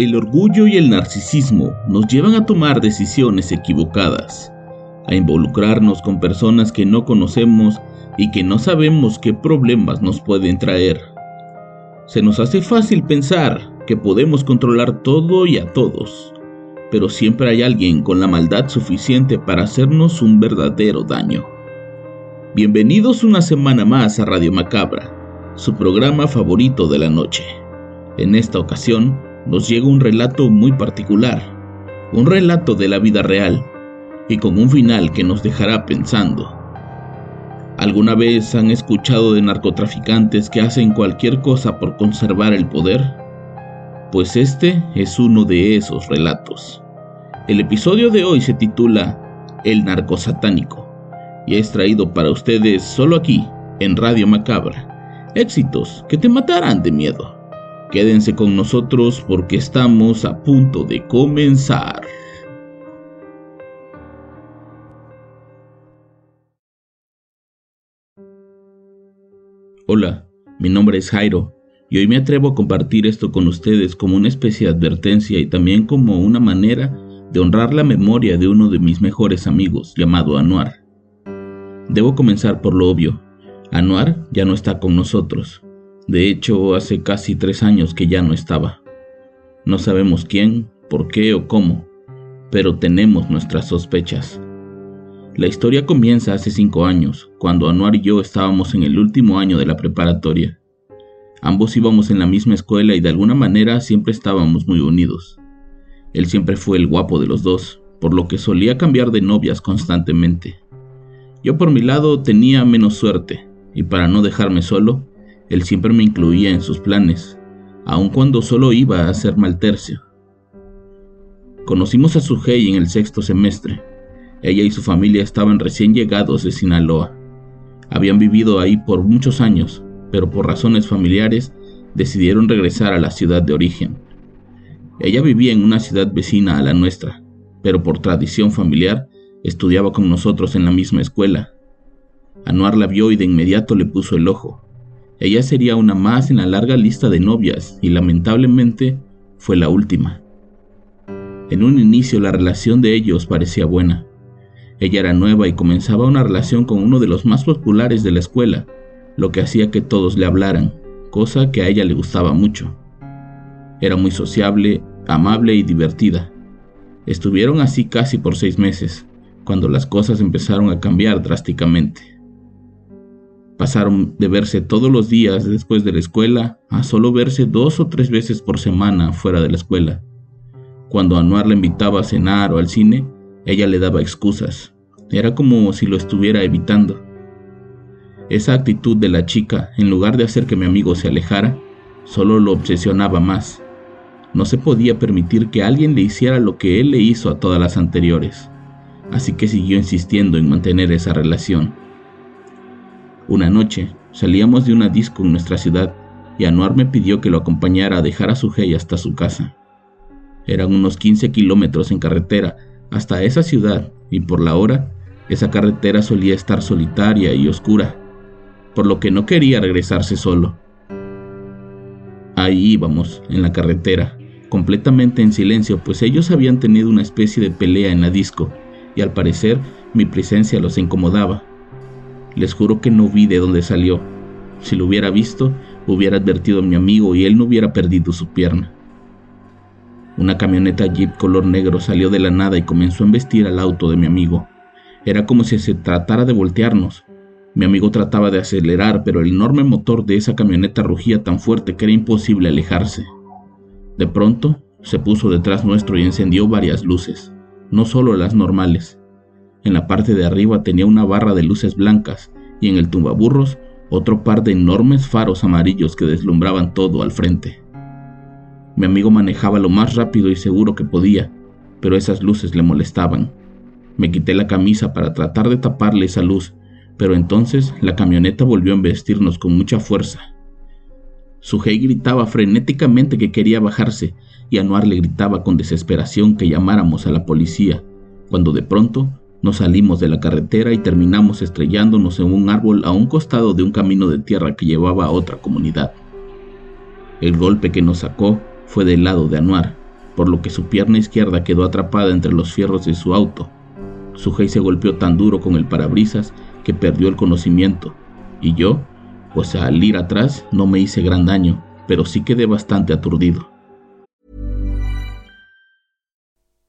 El orgullo y el narcisismo nos llevan a tomar decisiones equivocadas, a involucrarnos con personas que no conocemos y que no sabemos qué problemas nos pueden traer. Se nos hace fácil pensar que podemos controlar todo y a todos, pero siempre hay alguien con la maldad suficiente para hacernos un verdadero daño. Bienvenidos una semana más a Radio Macabra, su programa favorito de la noche. En esta ocasión, nos llega un relato muy particular, un relato de la vida real y con un final que nos dejará pensando. ¿Alguna vez han escuchado de narcotraficantes que hacen cualquier cosa por conservar el poder? Pues este es uno de esos relatos. El episodio de hoy se titula El narcosatánico y es traído para ustedes solo aquí, en Radio Macabra. Éxitos que te matarán de miedo. Quédense con nosotros porque estamos a punto de comenzar. Hola, mi nombre es Jairo y hoy me atrevo a compartir esto con ustedes como una especie de advertencia y también como una manera de honrar la memoria de uno de mis mejores amigos llamado Anuar. Debo comenzar por lo obvio. Anuar ya no está con nosotros. De hecho, hace casi tres años que ya no estaba. No sabemos quién, por qué o cómo, pero tenemos nuestras sospechas. La historia comienza hace cinco años, cuando Anuar y yo estábamos en el último año de la preparatoria. Ambos íbamos en la misma escuela y de alguna manera siempre estábamos muy unidos. Él siempre fue el guapo de los dos, por lo que solía cambiar de novias constantemente. Yo por mi lado tenía menos suerte, y para no dejarme solo, él siempre me incluía en sus planes, aun cuando solo iba a hacer mal tercio. Conocimos a Sujei en el sexto semestre. Ella y su familia estaban recién llegados de Sinaloa. Habían vivido ahí por muchos años, pero por razones familiares decidieron regresar a la ciudad de origen. Ella vivía en una ciudad vecina a la nuestra, pero por tradición familiar estudiaba con nosotros en la misma escuela. Anuar la vio y de inmediato le puso el ojo. Ella sería una más en la larga lista de novias y lamentablemente fue la última. En un inicio la relación de ellos parecía buena. Ella era nueva y comenzaba una relación con uno de los más populares de la escuela, lo que hacía que todos le hablaran, cosa que a ella le gustaba mucho. Era muy sociable, amable y divertida. Estuvieron así casi por seis meses, cuando las cosas empezaron a cambiar drásticamente. Pasaron de verse todos los días después de la escuela a solo verse dos o tres veces por semana fuera de la escuela. Cuando Anuar la invitaba a cenar o al cine, ella le daba excusas. Era como si lo estuviera evitando. Esa actitud de la chica, en lugar de hacer que mi amigo se alejara, solo lo obsesionaba más. No se podía permitir que alguien le hiciera lo que él le hizo a todas las anteriores, así que siguió insistiendo en mantener esa relación. Una noche salíamos de una disco en nuestra ciudad y Anuar me pidió que lo acompañara a dejar a su Sujei hasta su casa. Eran unos 15 kilómetros en carretera hasta esa ciudad y por la hora esa carretera solía estar solitaria y oscura, por lo que no quería regresarse solo. Ahí íbamos, en la carretera, completamente en silencio, pues ellos habían tenido una especie de pelea en la disco, y al parecer mi presencia los incomodaba. Les juro que no vi de dónde salió. Si lo hubiera visto, hubiera advertido a mi amigo y él no hubiera perdido su pierna. Una camioneta jeep color negro salió de la nada y comenzó a embestir al auto de mi amigo. Era como si se tratara de voltearnos. Mi amigo trataba de acelerar, pero el enorme motor de esa camioneta rugía tan fuerte que era imposible alejarse. De pronto, se puso detrás nuestro y encendió varias luces. no solo las normales. En la parte de arriba tenía una barra de luces blancas y en el tumbaburros otro par de enormes faros amarillos que deslumbraban todo al frente. Mi amigo manejaba lo más rápido y seguro que podía, pero esas luces le molestaban. Me quité la camisa para tratar de taparle esa luz, pero entonces la camioneta volvió a embestirnos con mucha fuerza. Sujei gritaba frenéticamente que quería bajarse y Anuar le gritaba con desesperación que llamáramos a la policía, cuando de pronto nos salimos de la carretera y terminamos estrellándonos en un árbol a un costado de un camino de tierra que llevaba a otra comunidad. El golpe que nos sacó fue del lado de Anuar, por lo que su pierna izquierda quedó atrapada entre los fierros de su auto. Sujei se golpeó tan duro con el parabrisas que perdió el conocimiento, y yo, pues al ir atrás no me hice gran daño, pero sí quedé bastante aturdido.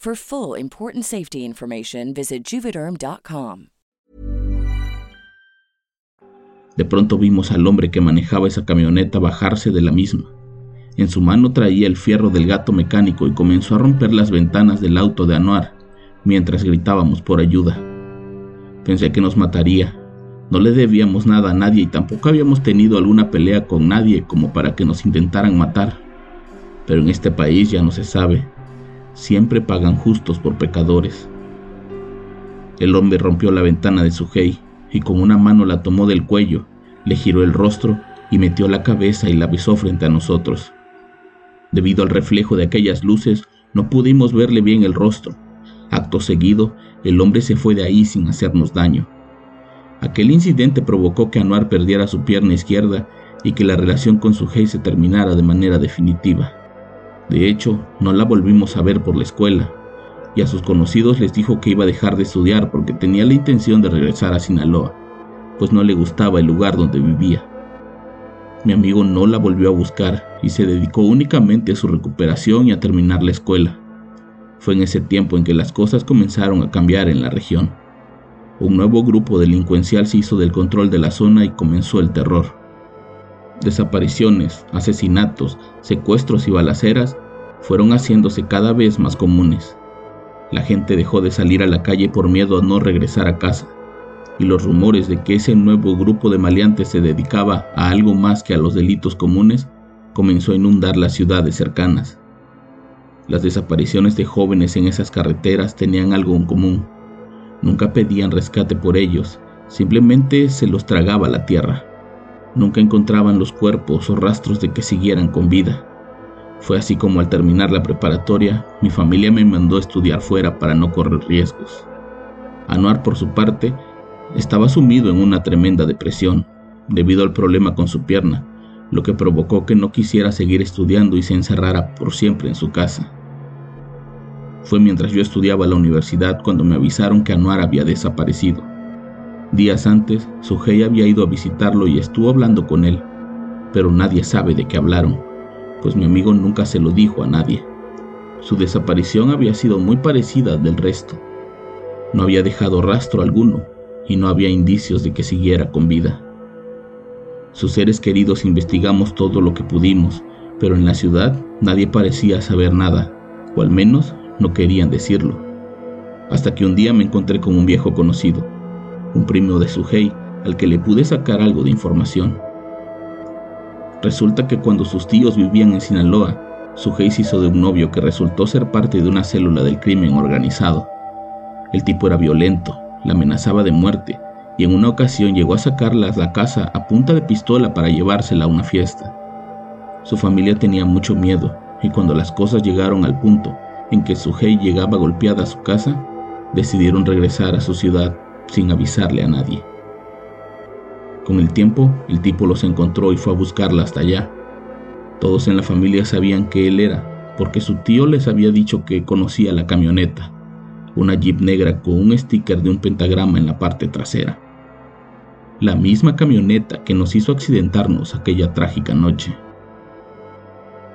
For full important safety information, visit juvederm.com. De pronto vimos al hombre que manejaba esa camioneta bajarse de la misma. En su mano traía el fierro del gato mecánico y comenzó a romper las ventanas del auto de Anuar mientras gritábamos por ayuda. Pensé que nos mataría. No le debíamos nada a nadie y tampoco habíamos tenido alguna pelea con nadie como para que nos intentaran matar. Pero en este país ya no se sabe siempre pagan justos por pecadores. El hombre rompió la ventana de su hey y con una mano la tomó del cuello, le giró el rostro y metió la cabeza y la besó frente a nosotros. Debido al reflejo de aquellas luces, no pudimos verle bien el rostro. Acto seguido, el hombre se fue de ahí sin hacernos daño. Aquel incidente provocó que Anuar perdiera su pierna izquierda y que la relación con su hey se terminara de manera definitiva. De hecho, no la volvimos a ver por la escuela, y a sus conocidos les dijo que iba a dejar de estudiar porque tenía la intención de regresar a Sinaloa, pues no le gustaba el lugar donde vivía. Mi amigo no la volvió a buscar y se dedicó únicamente a su recuperación y a terminar la escuela. Fue en ese tiempo en que las cosas comenzaron a cambiar en la región. Un nuevo grupo delincuencial se hizo del control de la zona y comenzó el terror. Desapariciones, asesinatos, secuestros y balaceras fueron haciéndose cada vez más comunes. La gente dejó de salir a la calle por miedo a no regresar a casa, y los rumores de que ese nuevo grupo de maleantes se dedicaba a algo más que a los delitos comunes comenzó a inundar las ciudades cercanas. Las desapariciones de jóvenes en esas carreteras tenían algo en común. Nunca pedían rescate por ellos, simplemente se los tragaba la tierra. Nunca encontraban los cuerpos o rastros de que siguieran con vida. Fue así como al terminar la preparatoria, mi familia me mandó a estudiar fuera para no correr riesgos. Anuar, por su parte, estaba sumido en una tremenda depresión debido al problema con su pierna, lo que provocó que no quisiera seguir estudiando y se encerrara por siempre en su casa. Fue mientras yo estudiaba la universidad cuando me avisaron que Anuar había desaparecido. Días antes, Sujei había ido a visitarlo y estuvo hablando con él, pero nadie sabe de qué hablaron, pues mi amigo nunca se lo dijo a nadie. Su desaparición había sido muy parecida del resto. No había dejado rastro alguno y no había indicios de que siguiera con vida. Sus seres queridos investigamos todo lo que pudimos, pero en la ciudad nadie parecía saber nada, o al menos no querían decirlo. Hasta que un día me encontré con un viejo conocido, un primo de Sujei al que le pude sacar algo de información. Resulta que cuando sus tíos vivían en Sinaloa, Sujei se hizo de un novio que resultó ser parte de una célula del crimen organizado. El tipo era violento, la amenazaba de muerte y en una ocasión llegó a sacarla a la casa a punta de pistola para llevársela a una fiesta. Su familia tenía mucho miedo y cuando las cosas llegaron al punto en que Sujei llegaba golpeada a su casa, decidieron regresar a su ciudad sin avisarle a nadie. Con el tiempo, el tipo los encontró y fue a buscarla hasta allá. Todos en la familia sabían que él era, porque su tío les había dicho que conocía la camioneta, una jeep negra con un sticker de un pentagrama en la parte trasera la misma camioneta que nos hizo accidentarnos aquella trágica noche.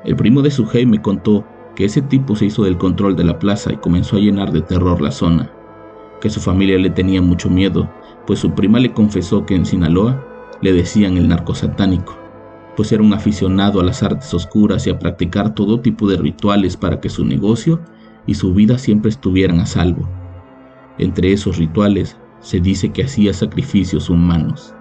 El primo de Sujei me contó que ese tipo se hizo del control de la plaza y comenzó a llenar de terror la zona, que su familia le tenía mucho miedo, pues su prima le confesó que en Sinaloa le decían el narco satánico, pues era un aficionado a las artes oscuras y a practicar todo tipo de rituales para que su negocio y su vida siempre estuvieran a salvo. Entre esos rituales se dice que hacía sacrificios humanos.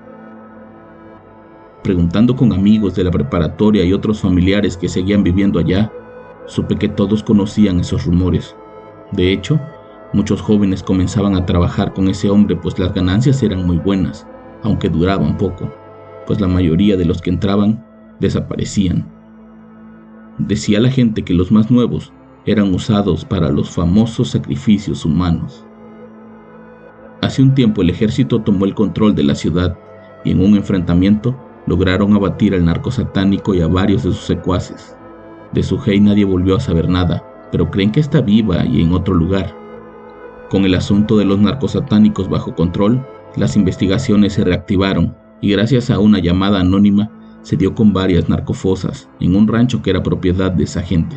Preguntando con amigos de la preparatoria y otros familiares que seguían viviendo allá, supe que todos conocían esos rumores. De hecho, muchos jóvenes comenzaban a trabajar con ese hombre pues las ganancias eran muy buenas, aunque duraban poco, pues la mayoría de los que entraban desaparecían. Decía la gente que los más nuevos eran usados para los famosos sacrificios humanos. Hace un tiempo el ejército tomó el control de la ciudad y en un enfrentamiento lograron abatir al narco satánico y a varios de sus secuaces. De su nadie volvió a saber nada, pero creen que está viva y en otro lugar. Con el asunto de los narcosatánicos bajo control, las investigaciones se reactivaron y gracias a una llamada anónima se dio con varias narcofosas en un rancho que era propiedad de esa gente.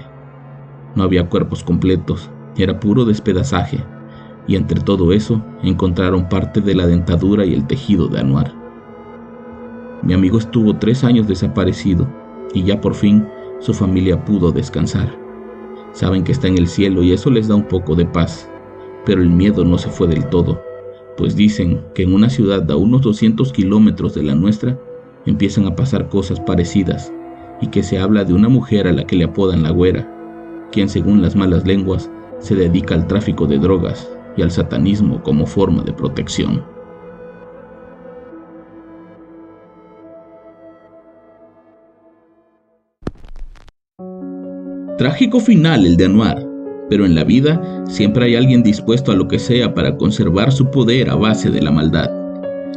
No había cuerpos completos, era puro despedazaje, y entre todo eso encontraron parte de la dentadura y el tejido de Anuar. Mi amigo estuvo tres años desaparecido y ya por fin su familia pudo descansar. Saben que está en el cielo y eso les da un poco de paz, pero el miedo no se fue del todo, pues dicen que en una ciudad a unos 200 kilómetros de la nuestra empiezan a pasar cosas parecidas y que se habla de una mujer a la que le apodan la güera, quien según las malas lenguas se dedica al tráfico de drogas y al satanismo como forma de protección. Trágico final el de Anuar, pero en la vida siempre hay alguien dispuesto a lo que sea para conservar su poder a base de la maldad.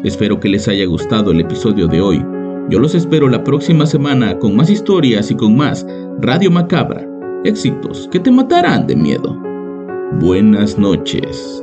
Espero que les haya gustado el episodio de hoy. Yo los espero la próxima semana con más historias y con más Radio Macabra. Éxitos que te matarán de miedo. Buenas noches.